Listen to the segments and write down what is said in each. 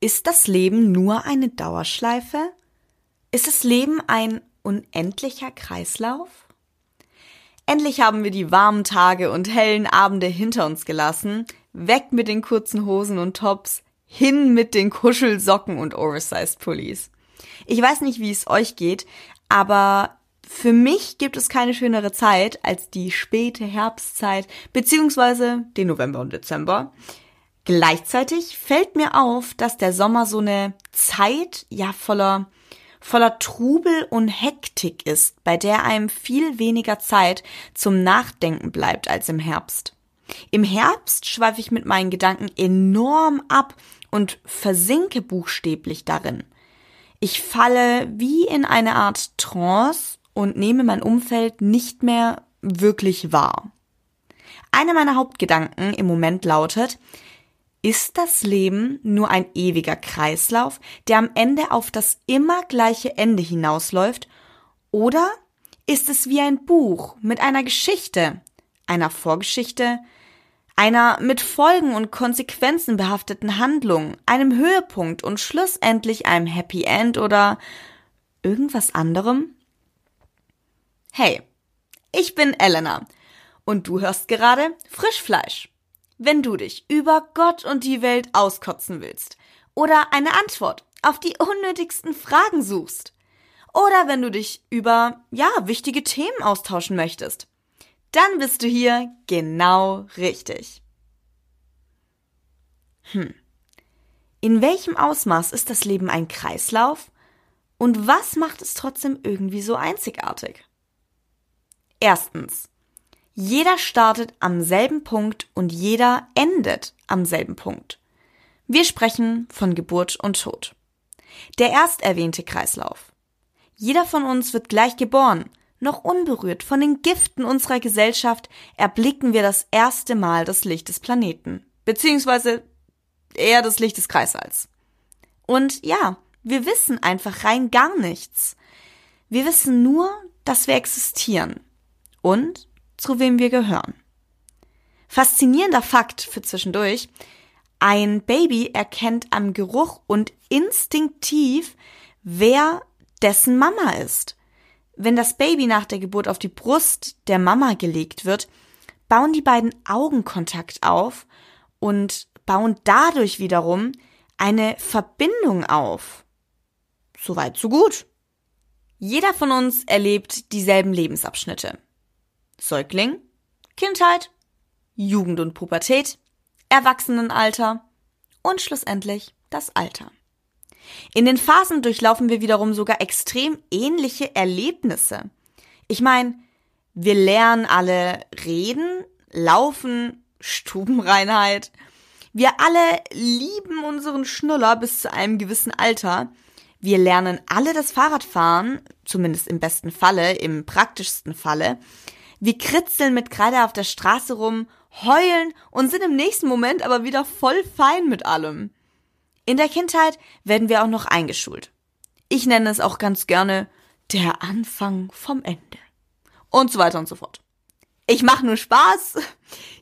Ist das Leben nur eine Dauerschleife? Ist das Leben ein unendlicher Kreislauf? Endlich haben wir die warmen Tage und hellen Abende hinter uns gelassen. Weg mit den kurzen Hosen und Tops, hin mit den Kuschelsocken und Oversized Pullis. Ich weiß nicht, wie es euch geht, aber für mich gibt es keine schönere Zeit als die späte Herbstzeit beziehungsweise den November und Dezember. Gleichzeitig fällt mir auf, dass der Sommer so eine Zeit ja voller voller Trubel und Hektik ist, bei der einem viel weniger Zeit zum Nachdenken bleibt als im Herbst. Im Herbst schweife ich mit meinen Gedanken enorm ab und versinke buchstäblich darin. Ich falle wie in eine Art Trance und nehme mein Umfeld nicht mehr wirklich wahr. Einer meiner Hauptgedanken im Moment lautet, ist das Leben nur ein ewiger Kreislauf, der am Ende auf das immer gleiche Ende hinausläuft, oder ist es wie ein Buch mit einer Geschichte, einer Vorgeschichte, einer mit Folgen und Konsequenzen behafteten Handlung, einem Höhepunkt und schlussendlich einem Happy End oder irgendwas anderem? Hey, ich bin Elena und du hörst gerade Frischfleisch. Wenn du dich über Gott und die Welt auskotzen willst oder eine Antwort auf die unnötigsten Fragen suchst oder wenn du dich über, ja, wichtige Themen austauschen möchtest, dann bist du hier genau richtig. Hm. In welchem Ausmaß ist das Leben ein Kreislauf? Und was macht es trotzdem irgendwie so einzigartig? Erstens. Jeder startet am selben Punkt und jeder endet am selben Punkt. Wir sprechen von Geburt und Tod. Der erst erwähnte Kreislauf. Jeder von uns wird gleich geboren, noch unberührt von den Giften unserer Gesellschaft erblicken wir das erste Mal das Licht des Planeten, beziehungsweise eher das Licht des Kreißsaals. Und ja, wir wissen einfach rein gar nichts. Wir wissen nur, dass wir existieren und zu wem wir gehören. Faszinierender Fakt für zwischendurch. Ein Baby erkennt am Geruch und instinktiv, wer dessen Mama ist. Wenn das Baby nach der Geburt auf die Brust der Mama gelegt wird, bauen die beiden Augenkontakt auf und bauen dadurch wiederum eine Verbindung auf. Soweit, so gut. Jeder von uns erlebt dieselben Lebensabschnitte. Säugling, Kindheit, Jugend und Pubertät, Erwachsenenalter und schlussendlich das Alter. In den Phasen durchlaufen wir wiederum sogar extrem ähnliche Erlebnisse. Ich meine, wir lernen alle reden, laufen, Stubenreinheit. Wir alle lieben unseren Schnuller bis zu einem gewissen Alter. Wir lernen alle das Fahrradfahren, zumindest im besten Falle, im praktischsten Falle. Wir kritzeln mit Kreide auf der Straße rum, heulen und sind im nächsten Moment aber wieder voll fein mit allem. In der Kindheit werden wir auch noch eingeschult. Ich nenne es auch ganz gerne der Anfang vom Ende. Und so weiter und so fort. Ich mache nur Spaß.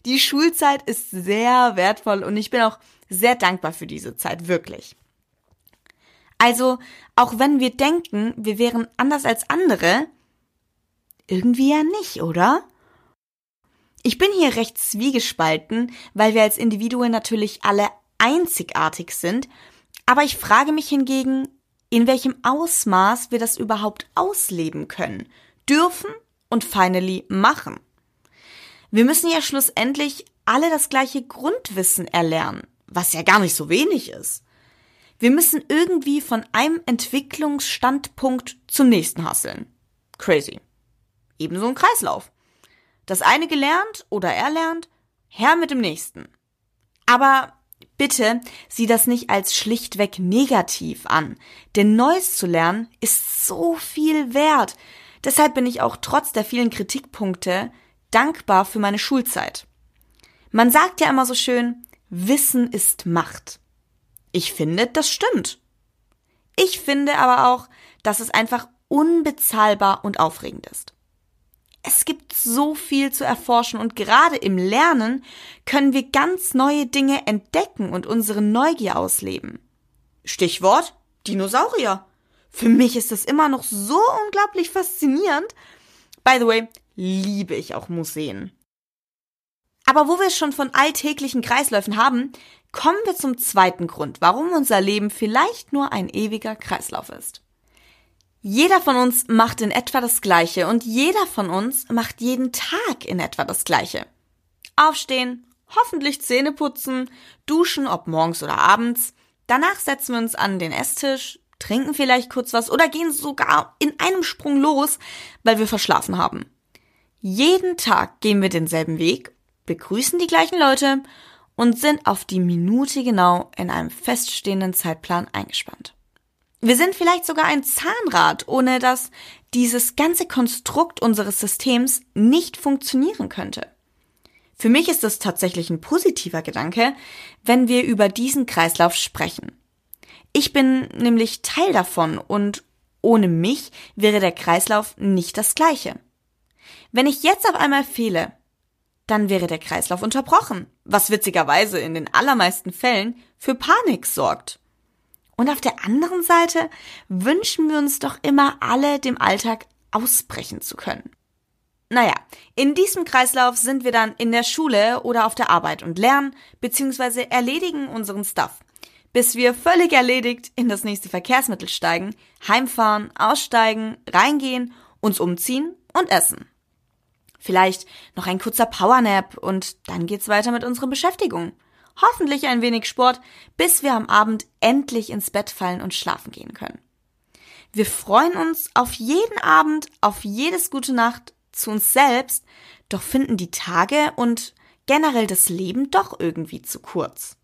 Die Schulzeit ist sehr wertvoll und ich bin auch sehr dankbar für diese Zeit, wirklich. Also, auch wenn wir denken, wir wären anders als andere, irgendwie ja nicht, oder? Ich bin hier recht zwiegespalten, weil wir als Individuen natürlich alle einzigartig sind, aber ich frage mich hingegen, in welchem Ausmaß wir das überhaupt ausleben können, dürfen und finally machen. Wir müssen ja schlussendlich alle das gleiche Grundwissen erlernen, was ja gar nicht so wenig ist. Wir müssen irgendwie von einem Entwicklungsstandpunkt zum nächsten hasseln. Crazy. Ebenso ein Kreislauf. Das eine gelernt oder erlernt, her mit dem nächsten. Aber Bitte sieh das nicht als schlichtweg negativ an, denn Neues zu lernen ist so viel wert. Deshalb bin ich auch trotz der vielen Kritikpunkte dankbar für meine Schulzeit. Man sagt ja immer so schön, Wissen ist Macht. Ich finde, das stimmt. Ich finde aber auch, dass es einfach unbezahlbar und aufregend ist. Es gibt so viel zu erforschen und gerade im Lernen können wir ganz neue Dinge entdecken und unsere Neugier ausleben. Stichwort Dinosaurier. Für mich ist das immer noch so unglaublich faszinierend. By the way, liebe ich auch Museen. Aber wo wir es schon von alltäglichen Kreisläufen haben, kommen wir zum zweiten Grund, warum unser Leben vielleicht nur ein ewiger Kreislauf ist. Jeder von uns macht in etwa das Gleiche und jeder von uns macht jeden Tag in etwa das Gleiche. Aufstehen, hoffentlich Zähne putzen, duschen, ob morgens oder abends. Danach setzen wir uns an den Esstisch, trinken vielleicht kurz was oder gehen sogar in einem Sprung los, weil wir verschlafen haben. Jeden Tag gehen wir denselben Weg, begrüßen die gleichen Leute und sind auf die Minute genau in einem feststehenden Zeitplan eingespannt. Wir sind vielleicht sogar ein Zahnrad, ohne dass dieses ganze Konstrukt unseres Systems nicht funktionieren könnte. Für mich ist es tatsächlich ein positiver Gedanke, wenn wir über diesen Kreislauf sprechen. Ich bin nämlich Teil davon und ohne mich wäre der Kreislauf nicht das gleiche. Wenn ich jetzt auf einmal fehle, dann wäre der Kreislauf unterbrochen, was witzigerweise in den allermeisten Fällen für Panik sorgt. Und auf der anderen Seite wünschen wir uns doch immer alle, dem Alltag ausbrechen zu können. Naja, in diesem Kreislauf sind wir dann in der Schule oder auf der Arbeit und lernen bzw. erledigen unseren Stuff, bis wir völlig erledigt in das nächste Verkehrsmittel steigen, heimfahren, aussteigen, reingehen, uns umziehen und essen. Vielleicht noch ein kurzer Powernap und dann geht's weiter mit unserer Beschäftigung. Hoffentlich ein wenig Sport, bis wir am Abend endlich ins Bett fallen und schlafen gehen können. Wir freuen uns auf jeden Abend, auf jedes gute Nacht zu uns selbst, doch finden die Tage und generell das Leben doch irgendwie zu kurz.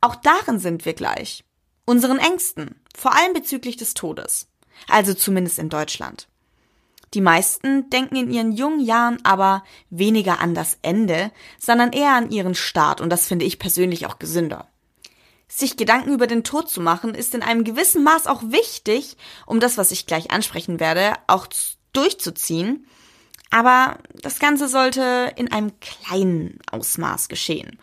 Auch darin sind wir gleich. Unseren Ängsten, vor allem bezüglich des Todes. Also zumindest in Deutschland. Die meisten denken in ihren jungen Jahren aber weniger an das Ende, sondern eher an ihren Start und das finde ich persönlich auch gesünder. Sich Gedanken über den Tod zu machen, ist in einem gewissen Maß auch wichtig, um das, was ich gleich ansprechen werde, auch durchzuziehen. Aber das Ganze sollte in einem kleinen Ausmaß geschehen.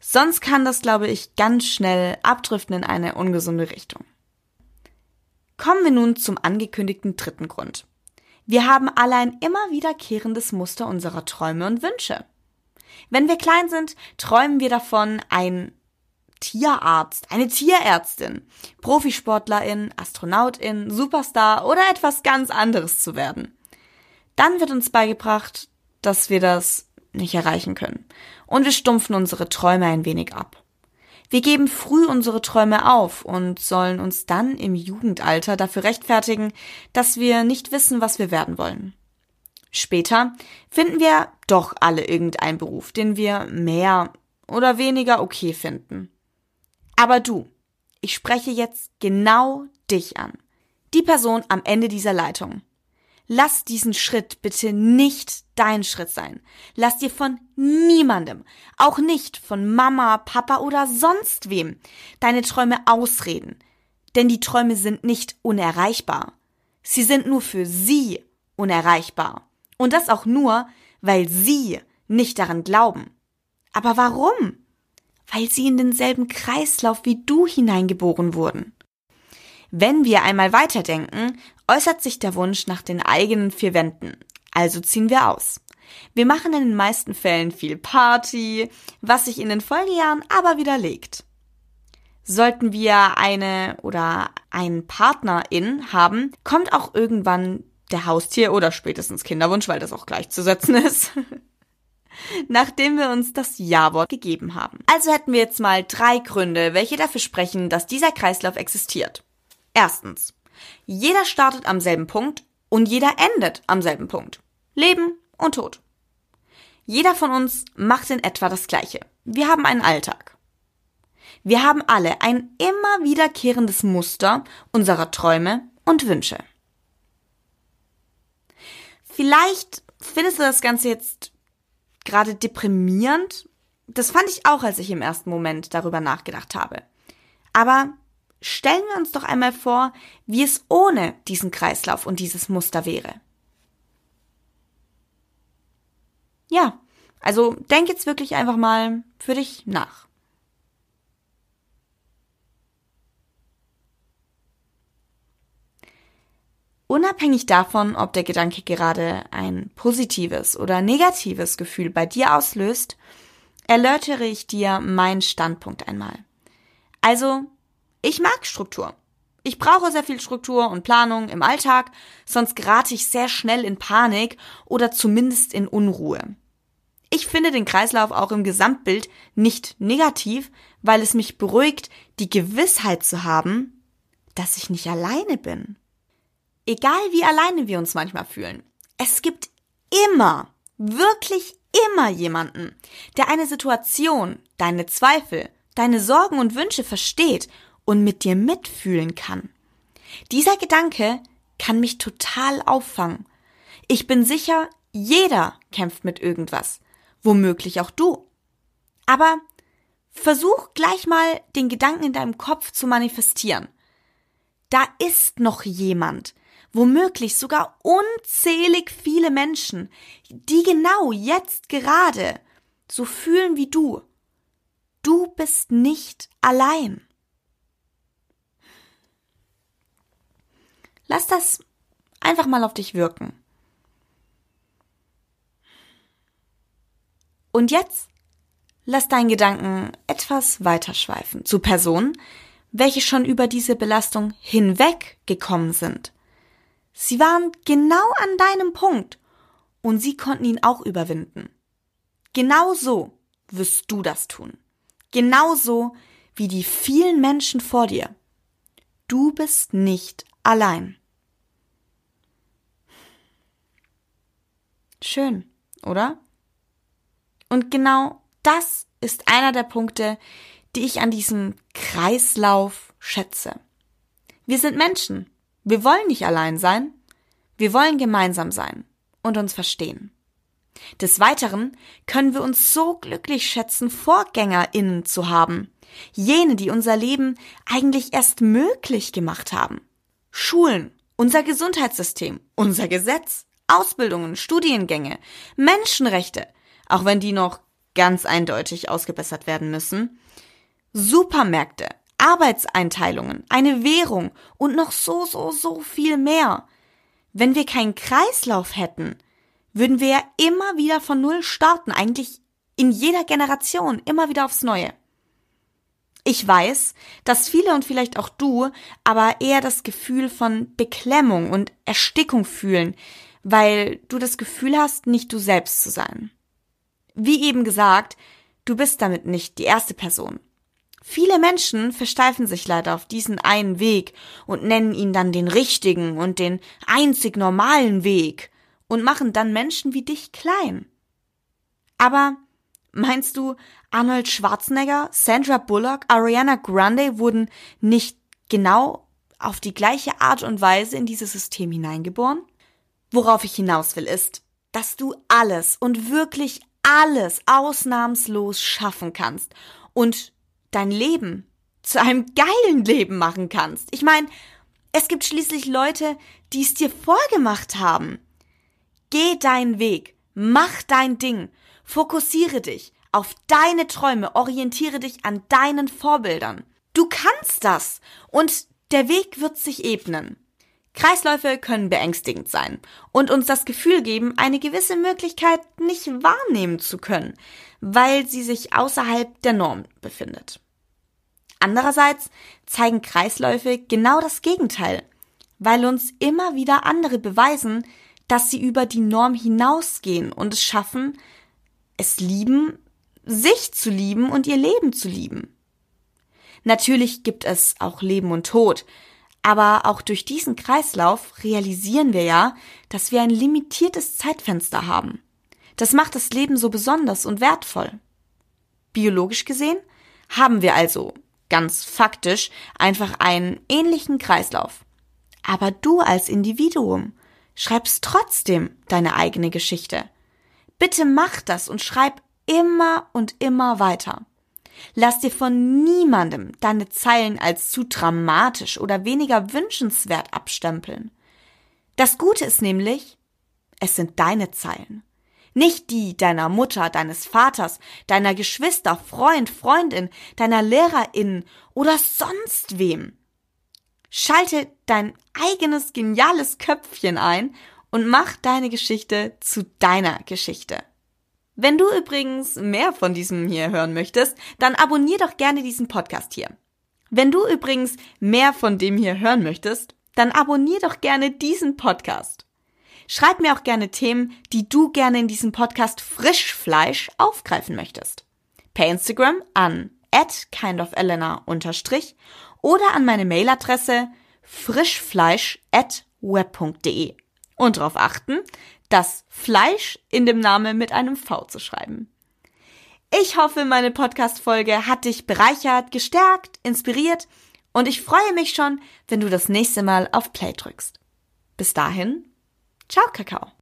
Sonst kann das, glaube ich, ganz schnell abdriften in eine ungesunde Richtung. Kommen wir nun zum angekündigten dritten Grund. Wir haben alle ein immer wiederkehrendes Muster unserer Träume und Wünsche. Wenn wir klein sind, träumen wir davon, ein Tierarzt, eine Tierärztin, Profisportlerin, Astronautin, Superstar oder etwas ganz anderes zu werden. Dann wird uns beigebracht, dass wir das nicht erreichen können. Und wir stumpfen unsere Träume ein wenig ab. Wir geben früh unsere Träume auf und sollen uns dann im Jugendalter dafür rechtfertigen, dass wir nicht wissen, was wir werden wollen. Später finden wir doch alle irgendeinen Beruf, den wir mehr oder weniger okay finden. Aber du, ich spreche jetzt genau dich an. Die Person am Ende dieser Leitung. Lass diesen Schritt bitte nicht dein Schritt sein. Lass dir von niemandem, auch nicht von Mama, Papa oder sonst wem, deine Träume ausreden. Denn die Träume sind nicht unerreichbar. Sie sind nur für sie unerreichbar. Und das auch nur, weil sie nicht daran glauben. Aber warum? Weil sie in denselben Kreislauf wie du hineingeboren wurden. Wenn wir einmal weiterdenken, äußert sich der Wunsch nach den eigenen vier Wänden. Also ziehen wir aus. Wir machen in den meisten Fällen viel Party, was sich in den Folgejahren aber widerlegt. Sollten wir eine oder einen Partnerin haben, kommt auch irgendwann der Haustier oder spätestens Kinderwunsch, weil das auch gleichzusetzen ist. Nachdem wir uns das Ja-Wort gegeben haben. Also hätten wir jetzt mal drei Gründe, welche dafür sprechen, dass dieser Kreislauf existiert. Erstens. Jeder startet am selben Punkt und jeder endet am selben Punkt. Leben und Tod. Jeder von uns macht in etwa das Gleiche. Wir haben einen Alltag. Wir haben alle ein immer wiederkehrendes Muster unserer Träume und Wünsche. Vielleicht findest du das Ganze jetzt gerade deprimierend. Das fand ich auch, als ich im ersten Moment darüber nachgedacht habe. Aber stellen wir uns doch einmal vor, wie es ohne diesen Kreislauf und dieses Muster wäre. Ja, also denk jetzt wirklich einfach mal für dich nach. Unabhängig davon, ob der Gedanke gerade ein positives oder negatives Gefühl bei dir auslöst, erläutere ich dir meinen Standpunkt einmal. Also ich mag Struktur. Ich brauche sehr viel Struktur und Planung im Alltag, sonst gerate ich sehr schnell in Panik oder zumindest in Unruhe. Ich finde den Kreislauf auch im Gesamtbild nicht negativ, weil es mich beruhigt, die Gewissheit zu haben, dass ich nicht alleine bin. Egal wie alleine wir uns manchmal fühlen, es gibt immer, wirklich immer jemanden, der eine Situation, deine Zweifel, deine Sorgen und Wünsche versteht und mit dir mitfühlen kann. Dieser Gedanke kann mich total auffangen. Ich bin sicher, jeder kämpft mit irgendwas, womöglich auch du. Aber versuch gleich mal den Gedanken in deinem Kopf zu manifestieren. Da ist noch jemand, womöglich sogar unzählig viele Menschen, die genau jetzt gerade so fühlen wie du. Du bist nicht allein. Lass das einfach mal auf dich wirken. Und jetzt lass deinen Gedanken etwas weiterschweifen zu Personen, welche schon über diese Belastung hinweg gekommen sind. Sie waren genau an deinem Punkt und sie konnten ihn auch überwinden. Genau so wirst du das tun. Genauso wie die vielen Menschen vor dir. Du bist nicht allein. Schön, oder? Und genau das ist einer der Punkte, die ich an diesem Kreislauf schätze. Wir sind Menschen. Wir wollen nicht allein sein. Wir wollen gemeinsam sein und uns verstehen. Des Weiteren können wir uns so glücklich schätzen, VorgängerInnen zu haben. Jene, die unser Leben eigentlich erst möglich gemacht haben. Schulen, unser Gesundheitssystem, unser Gesetz, Ausbildungen, Studiengänge, Menschenrechte, auch wenn die noch ganz eindeutig ausgebessert werden müssen, Supermärkte, Arbeitseinteilungen, eine Währung und noch so, so, so viel mehr. Wenn wir keinen Kreislauf hätten, würden wir ja immer wieder von Null starten, eigentlich in jeder Generation, immer wieder aufs Neue. Ich weiß, dass viele und vielleicht auch du aber eher das Gefühl von Beklemmung und Erstickung fühlen, weil du das Gefühl hast, nicht du selbst zu sein. Wie eben gesagt, du bist damit nicht die erste Person. Viele Menschen versteifen sich leider auf diesen einen Weg und nennen ihn dann den richtigen und den einzig normalen Weg und machen dann Menschen wie dich klein. Aber meinst du, Arnold Schwarzenegger, Sandra Bullock, Ariana Grande wurden nicht genau auf die gleiche Art und Weise in dieses System hineingeboren? Worauf ich hinaus will, ist, dass du alles und wirklich alles ausnahmslos schaffen kannst und dein Leben zu einem geilen Leben machen kannst. Ich meine, es gibt schließlich Leute, die es dir vorgemacht haben. Geh deinen Weg, mach dein Ding, fokussiere dich auf deine Träume, orientiere dich an deinen Vorbildern. Du kannst das und der Weg wird sich ebnen. Kreisläufe können beängstigend sein und uns das Gefühl geben, eine gewisse Möglichkeit nicht wahrnehmen zu können, weil sie sich außerhalb der Norm befindet. Andererseits zeigen Kreisläufe genau das Gegenteil, weil uns immer wieder andere beweisen, dass sie über die Norm hinausgehen und es schaffen, es lieben, sich zu lieben und ihr Leben zu lieben. Natürlich gibt es auch Leben und Tod, aber auch durch diesen Kreislauf realisieren wir ja, dass wir ein limitiertes Zeitfenster haben. Das macht das Leben so besonders und wertvoll. Biologisch gesehen haben wir also ganz faktisch einfach einen ähnlichen Kreislauf. Aber du als Individuum schreibst trotzdem deine eigene Geschichte. Bitte mach das und schreib immer und immer weiter. Lass dir von niemandem deine Zeilen als zu dramatisch oder weniger wünschenswert abstempeln. Das Gute ist nämlich, es sind deine Zeilen. Nicht die deiner Mutter, deines Vaters, deiner Geschwister, Freund, Freundin, deiner Lehrerin oder sonst wem. Schalte dein eigenes geniales Köpfchen ein und mach deine Geschichte zu deiner Geschichte. Wenn du übrigens mehr von diesem hier hören möchtest, dann abonnier doch gerne diesen Podcast hier. Wenn du übrigens mehr von dem hier hören möchtest, dann abonnier doch gerne diesen Podcast. Schreib mir auch gerne Themen, die du gerne in diesem Podcast Frischfleisch aufgreifen möchtest. Per Instagram an at kindofelena unterstrich oder an meine Mailadresse frischfleisch at web.de. Und darauf achten, das Fleisch in dem Namen mit einem V zu schreiben. Ich hoffe, meine Podcast-Folge hat dich bereichert, gestärkt, inspiriert und ich freue mich schon, wenn du das nächste Mal auf Play drückst. Bis dahin, ciao Kakao.